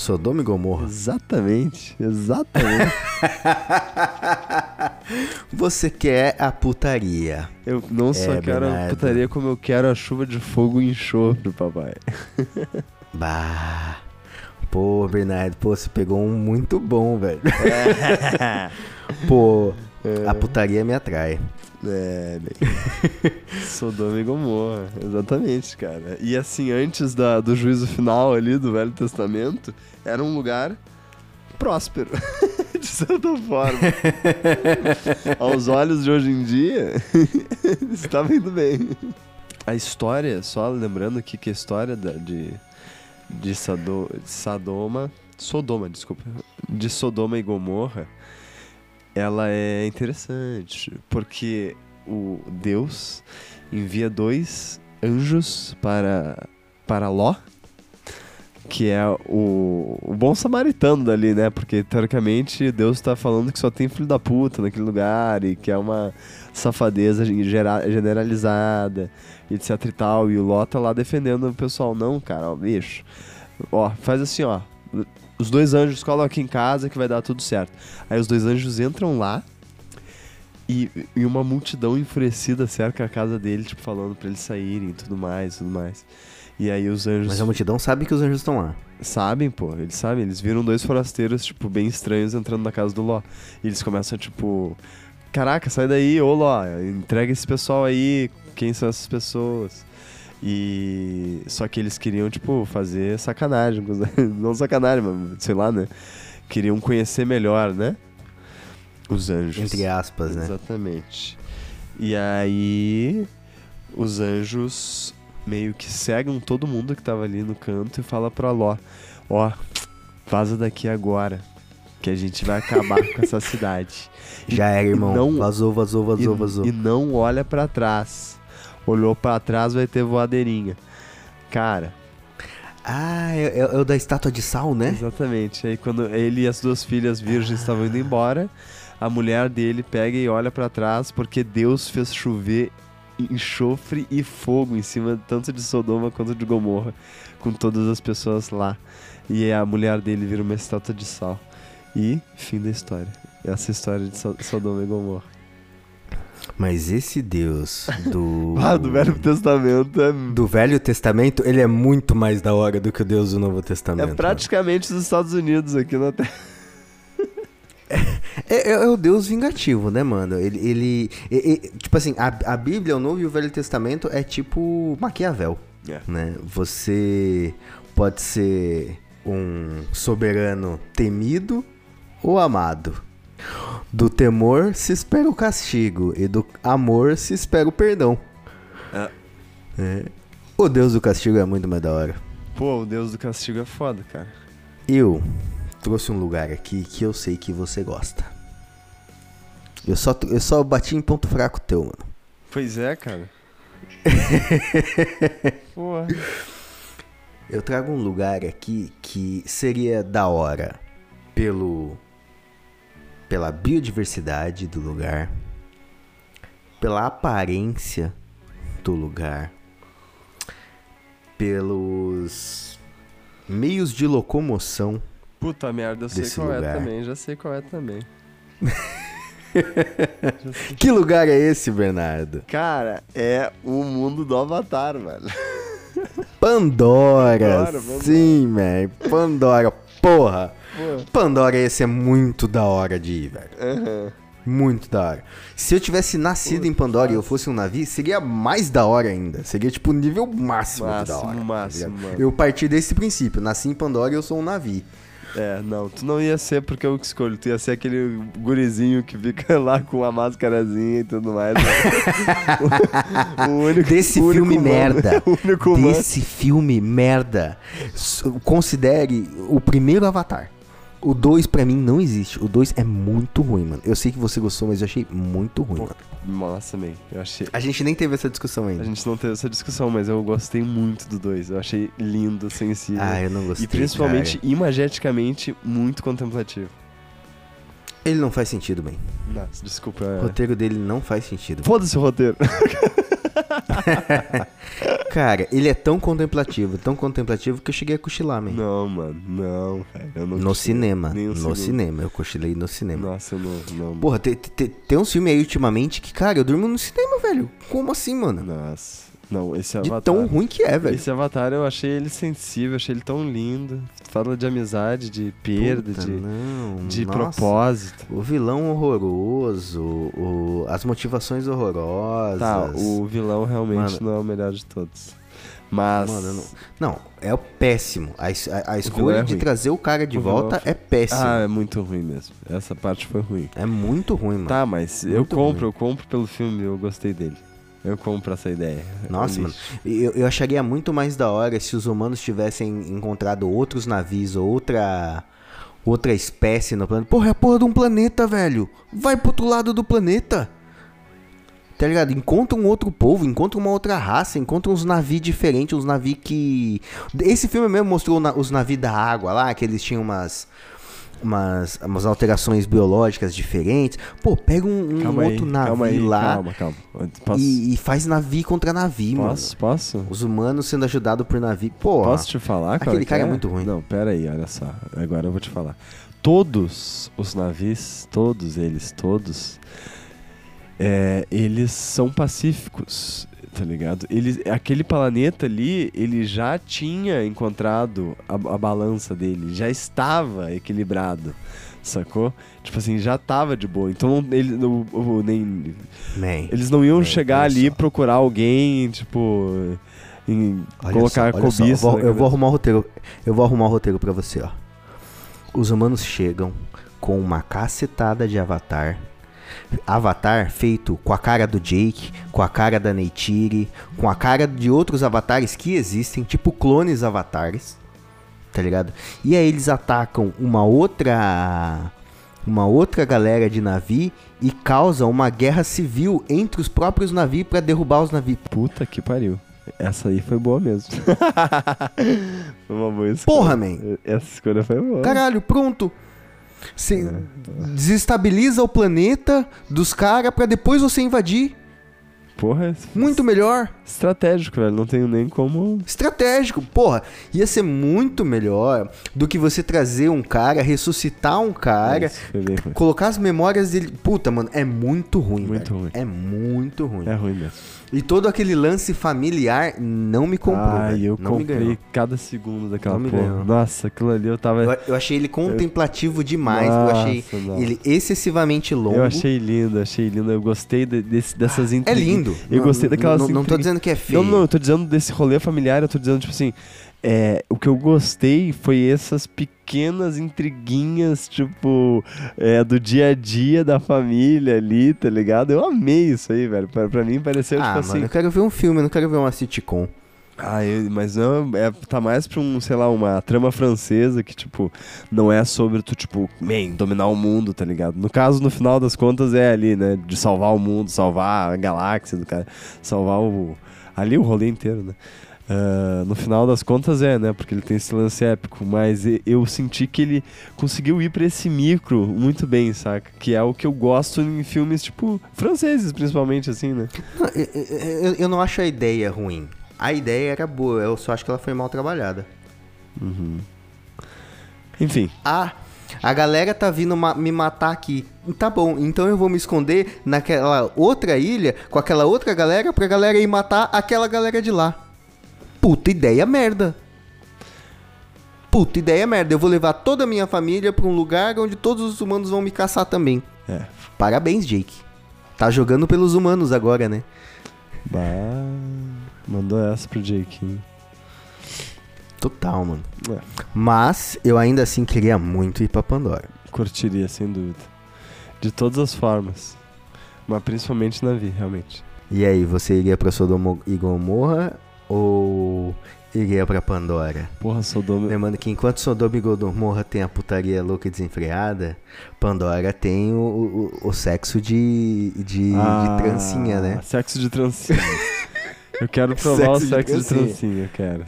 Sodoma e Gomorra. Exatamente, exatamente. *laughs* Você quer a putaria. Eu não só É, quero a putaria, como eu quero a chuva de fogo e enxofre, papai. *laughs* Bah. Pô, Bernardo, pô, você pegou um muito bom, velho. *laughs* pô, a putaria me atrai. É, bem. Sodoma e Gomorra, exatamente, cara. E assim, antes da- do juízo final ali do Velho Testamento, era um lugar próspero, *laughs* de certa forma. *laughs* Aos olhos de hoje em dia, *laughs* estava indo bem. A história, só lembrando aqui que a história da- de, de Sado- Sadoma, Sodoma, desculpa, de Sodoma e Gomorra, ela é interessante, porque o Deus envia dois anjos para, para Ló, que é o, o bom samaritano dali, né? Porque, teoricamente, Deus está falando que só tem filho da puta naquele lugar e que é uma safadeza generalizada, etc e tal. E o Ló tá lá defendendo o pessoal. Não, cara, ó, bicho. Ó, faz assim, ó. Os dois anjos colam aqui em casa que vai dar tudo certo. Aí os dois anjos entram lá e, e uma multidão enfurecida cerca a casa dele, tipo, falando pra eles saírem e tudo mais, tudo mais. E aí os anjos Mas a multidão sabe que os anjos estão lá. sabem, pô, eles sabem, eles viram dois forasteiros, tipo, bem estranhos entrando na casa do Ló. E eles começam, tipo, caraca, sai daí, ô Ló, entrega esse pessoal aí, quem são essas pessoas? E só que eles queriam, tipo, fazer sacanagem, *laughs* não sacanagem, mas sei lá, né? Queriam conhecer melhor, né? Os anjos. Entre aspas, né? Exatamente. E aí os anjos meio que cegam todo mundo que tava ali no canto e fala pra Ló, ó, vaza daqui agora, que a gente vai acabar com essa cidade. *laughs* Já era, irmão. não- Vazou, vazou, vazou, e, vazou. e não olha pra trás. Olhou pra trás, vai ter voadeirinha. Cara, Ah, é, é- é o da estátua de sal, né? Exatamente. Aí quando ele e as duas filhas virgens estavam indo embora, a mulher dele pega e olha pra trás porque Deus fez chover enxofre e fogo em cima tanto de Sodoma quanto de Gomorra, com todas as pessoas lá. E a mulher dele vira uma estátua de sal. E fim da história. Essa história de So- Sodoma e Gomorra. Mas esse Deus do. *laughs* Ah, do Velho Testamento é, do Velho Testamento, ele é muito mais da hora do que o Deus do Novo é Testamento. praticamente os Estados Unidos aqui na Terra. *laughs* É, é- é o Deus vingativo, né, mano? Ele. ele e- e- tipo assim, a, a Bíblia, o Novo e o Velho Testamento é tipo Maquiavel. É. Né? Você pode ser um soberano temido ou amado. Do temor se espera o castigo, e do amor se espera o perdão. É. O Deus do Castigo é muito mais da hora. Pô, o Deus do Castigo é foda, cara. Eu trouxe um lugar aqui que eu sei que você gosta. Eu só, eu só bati em ponto fraco teu, mano. Pois é, cara. *laughs* Porra. Eu trago um lugar aqui que seria da hora pelo pela biodiversidade do lugar, pela aparência do lugar, pelos meios de locomoção. Puta merda, eu sei qual é lugar. também, já sei qual é também. *laughs* Que lugar é esse, Bernardo? Cara, é o mundo do Avatar, velho. Pandora. Pandora, Pandora. Sim, velho. Pandora. Porra. Pô. Pandora esse é muito da hora de ir, velho. Aham. Muito da hora. Se eu tivesse nascido em Pandora e eu fosse um navio, seria mais da hora ainda. Seria tipo o nível máximo, de da Máximo, hora. tá máximo, mano. eu parti desse princípio. Nasci em Pandora e eu sou um navio. É, não, tu não ia ser porque eu que escolho, tu ia ser aquele gurizinho que fica *laughs* lá com a máscarazinha e tudo mais. né? o, *laughs* o único, Desse o único filme humano- merda. *laughs* o único humano. Desse filme merda. Considere o primeiro Avatar. O 2 pra mim não existe. O 2 é muito ruim, mano. Eu sei que você gostou, mas eu achei muito ruim, Pô, mano. Nossa, também. Eu achei. A gente nem teve essa discussão ainda. A gente não teve essa discussão, mas eu gostei muito do 2. Eu achei lindo, sensível. Ah, eu não gostei. e principalmente, cara. imageticamente, muito contemplativo. Ele não faz sentido, bem. Nossa, desculpa. O é- roteiro dele não faz sentido. Foda-se o roteiro. *laughs* Cara, ele é tão contemplativo, tão contemplativo que eu cheguei a cochilar, man. não, mano. Não, velho. Eu não No cinema. nem no segundo. cinema. Eu cochilei no cinema. Nossa, eu não. não Porra, tem, tem, tem uns filmes aí ultimamente que, cara, eu durmo no cinema, velho. Como assim, mano? Nossa. Não, esse De avatar. tão ruim que é, velho. Esse avatar eu achei ele sensível, achei ele tão lindo. Fala de amizade, de perda, Puta, de, não, de nossa. propósito. O vilão horroroso, o, as motivações horrorosas. Tá, o vilão realmente Mano. não é o melhor de todos. Mas. Mano, eu não... Não, é o péssimo. A, a- a escolha é de trazer o cara de O vilão volta é é péssimo. Ah, é muito ruim mesmo. Essa parte foi ruim. É muito ruim, mano. Tá, mas eu Muito compro, ruim. eu compro pelo filme, eu gostei dele. Eu compro essa ideia. Nossa, É mano. Eu, eu acharia muito mais da hora se os humanos tivessem encontrado outros navios ou outra outra espécie no planeta. Porra, é a porra de um planeta, velho. Vai pro outro lado do planeta. Tá ligado? Encontra um outro povo, encontra uma outra raça, encontra uns navios diferentes, uns navios que. Esse filme mesmo mostrou na- os navios da água lá, que eles tinham umas. Umas, umas alterações biológicas diferentes. Pô, pega um, um Calma aí, outro navio calma aí, lá calma, calma. Posso, e, e faz navio contra navio, mano. posso, posso? Os humanos sendo ajudados por navio. Pô, Posso te falar, qual aquele que cara é muito ruim. Não, pera aí, olha só. Agora eu vou te falar. Todos os navios, todos eles, todos, é, eles são pacíficos, tá ligado? Eles, aquele planeta ali, ele já tinha encontrado a, a balança dele, já estava equilibrado, sacou? Tipo assim, já tava de boa. Então ele, o- o- nem, man. eles não iam É, chegar ali e só. procurar alguém, tipo, colocar só, cobiça. Eu vou, na eu vou arrumar o roteiro. Eu vou arrumar o roteiro pra você, ó. Os humanos chegam com uma cacetada de avatar. Avatar feito com a cara do Jake, com a cara da Neytiri, com a cara de outros avatares que existem, tipo clones avatares. Tá ligado? E aí eles atacam uma outra uma outra galera de navi e causam uma guerra civil entre os próprios navios pra derrubar os navios. Puta que pariu. Essa aí foi boa mesmo. foi *laughs* uma boa escolha. Porra, man. Essa escolha foi boa. Caralho, pronto. Você desestabiliza o planeta dos caras pra depois você invadir. Porra, Muito melhor. estratégico, velho. Não tenho nem como. Estratégico, porra. Ia ser muito melhor do que você trazer um cara, ressuscitar um cara, Isso colocar as memórias dele. Puta, mano, é muito ruim. Muito velho. ruim. É muito ruim. É ruim mesmo. E todo aquele lance familiar não me comprou. Ai, velho. eu não comprei cada segundo daquela Não porra. Nossa, aquilo ali eu tava. Eu, eu achei ele contemplativo demais. Nossa, eu achei não. ele excessivamente longo. Eu achei lindo, achei lindo. Eu gostei de- desse- dessas É intri- lindo. lindo. Eu Não- gostei daquelas Não, não tô intrigas- dizendo que é feio. Não, não, eu tô dizendo desse rolê familiar, eu tô dizendo, tipo assim, é, o que eu gostei foi essas pequenas intriguinhas, tipo, é, do dia a dia da família ali, tá ligado? Eu amei isso aí, velho. Pra, pra mim pareceu, Ah, tipo mano, assim. eu quero ver um filme, eu não quero ver uma sitcom. Ah, eu- mas não, é, tá mais pra um, sei lá, uma trama francesa que, tipo, não é sobre tu, tipo, man, dominar o mundo, tá ligado? No caso, no final das contas, é ali, né? De salvar o mundo, salvar a galáxia do cara, salvar o. Ali o rolê inteiro, né? Ah, no final das contas é, né? Porque ele tem esse lance épico, mas eu senti que ele conseguiu ir pra esse micro muito bem, saca? Que é o que eu gosto em filmes, tipo, franceses, principalmente, assim, né? Não, eu, eu- não acho a ideia ruim. A ideia era boa, eu só acho que ela foi mal trabalhada. Enfim, Ah, a galera tá vindo ma- me matar aqui. Tá bom, então eu vou me esconder naquela outra ilha com aquela outra galera pra galera ir matar aquela galera de lá. Puta ideia merda. Puta ideia merda. Eu vou levar toda a minha família pra um lugar onde todos os humanos vão me caçar também. é. Parabéns, Jake. Tá jogando pelos humanos agora, né? Bah, mandou essa pro Jake. hein? Total, mano. É, Mas eu ainda assim queria muito ir pra Pandora. curtiria, sem dúvida. De todas as formas. Mas principalmente na vida, realmente. E aí, você iria pra Sodoma e Gomorra ou iria pra Pandora? Porra, Sodoma. Lembrando que enquanto Sodoma e Gomorra tem a putaria louca e desenfreada, Pandora tem o, o, o sexo de, de, Ah, de trancinha, né? Sexo de trancinha. Eu quero *laughs* provar o Sexo de sexo de trancinha. trancinha, eu quero.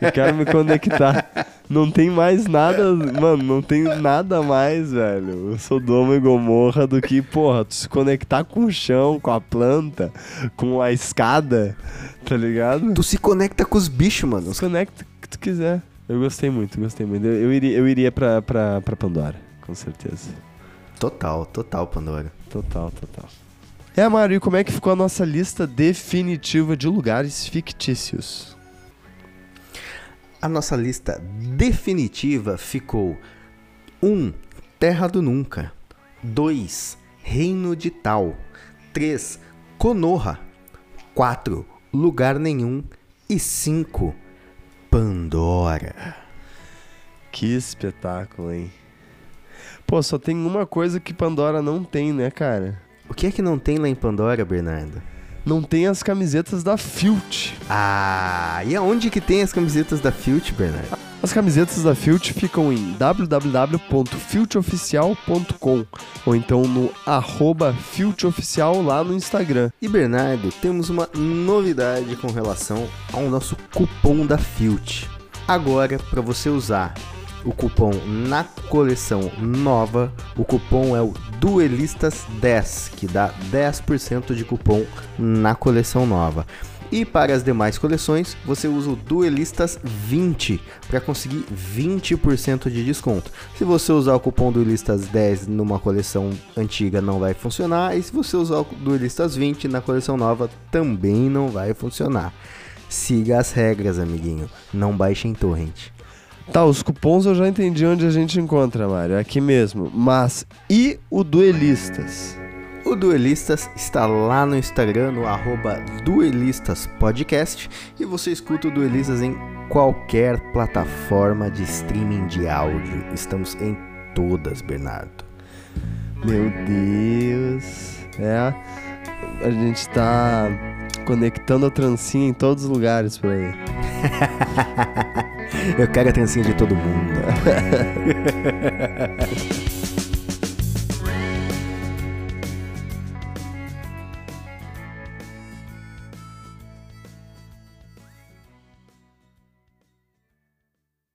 eu quero me conectar. Não tem mais nada, mano, não tem nada mais, velho. Sodoma e Gomorra do que, porra, tu se conectar com o chão, com a planta, com a escada, tá ligado? Tu se conecta com os bichos, mano. Se conecta o que tu quiser. Eu gostei muito, gostei muito. Eu, eu iria, eu iria pra, pra, pra Pandora, com certeza. Total, total, Pandora. Total, total. É, Mário, e como é que ficou a nossa lista definitiva de lugares fictícios? A nossa lista definitiva ficou 1. Um, Terra do Nunca 2. Reino de Tal 3. Konoha 4. Lugar Nenhum e 5. Pandora Que espetáculo, hein? Pô, só tem uma coisa que Pandora não tem, né, cara? O que é que não tem lá em Pandora, Bernardo? Não tem as camisetas da Filt. Ah, e aonde que tem as camisetas da Filt, Bernardo? As camisetas da Filt ficam em www.filtoficial.com ou então no arroba Filtoficial lá no Instagram. E Bernardo, temos uma novidade com relação ao nosso cupom da Filt. Agora, para você usar o cupom na coleção nova, o cupom é o Duelistas10, que dá 10% de cupom na coleção nova. E para as demais coleções, você usa o Duelistas 20 para conseguir 20% de desconto. Se você usar o cupom Duelistas 10 numa coleção antiga, não vai funcionar. E se você usar o Duelistas 20 na coleção nova, também não vai funcionar. Siga as regras, amiguinho. Não baixe em torrent. Tá, os cupons eu já entendi onde a gente encontra, Mário. É aqui mesmo. Mas e o Duelistas? O Duelistas está lá no Instagram, no arroba duelistaspodcast. E você escuta o Duelistas em qualquer plataforma de streaming de áudio. Estamos em todas, Bernardo. Meu Deus. É. A gente tá conectando a trancinha em todos os lugares por aí. *laughs* Eu quero a trancinha de todo mundo. *laughs*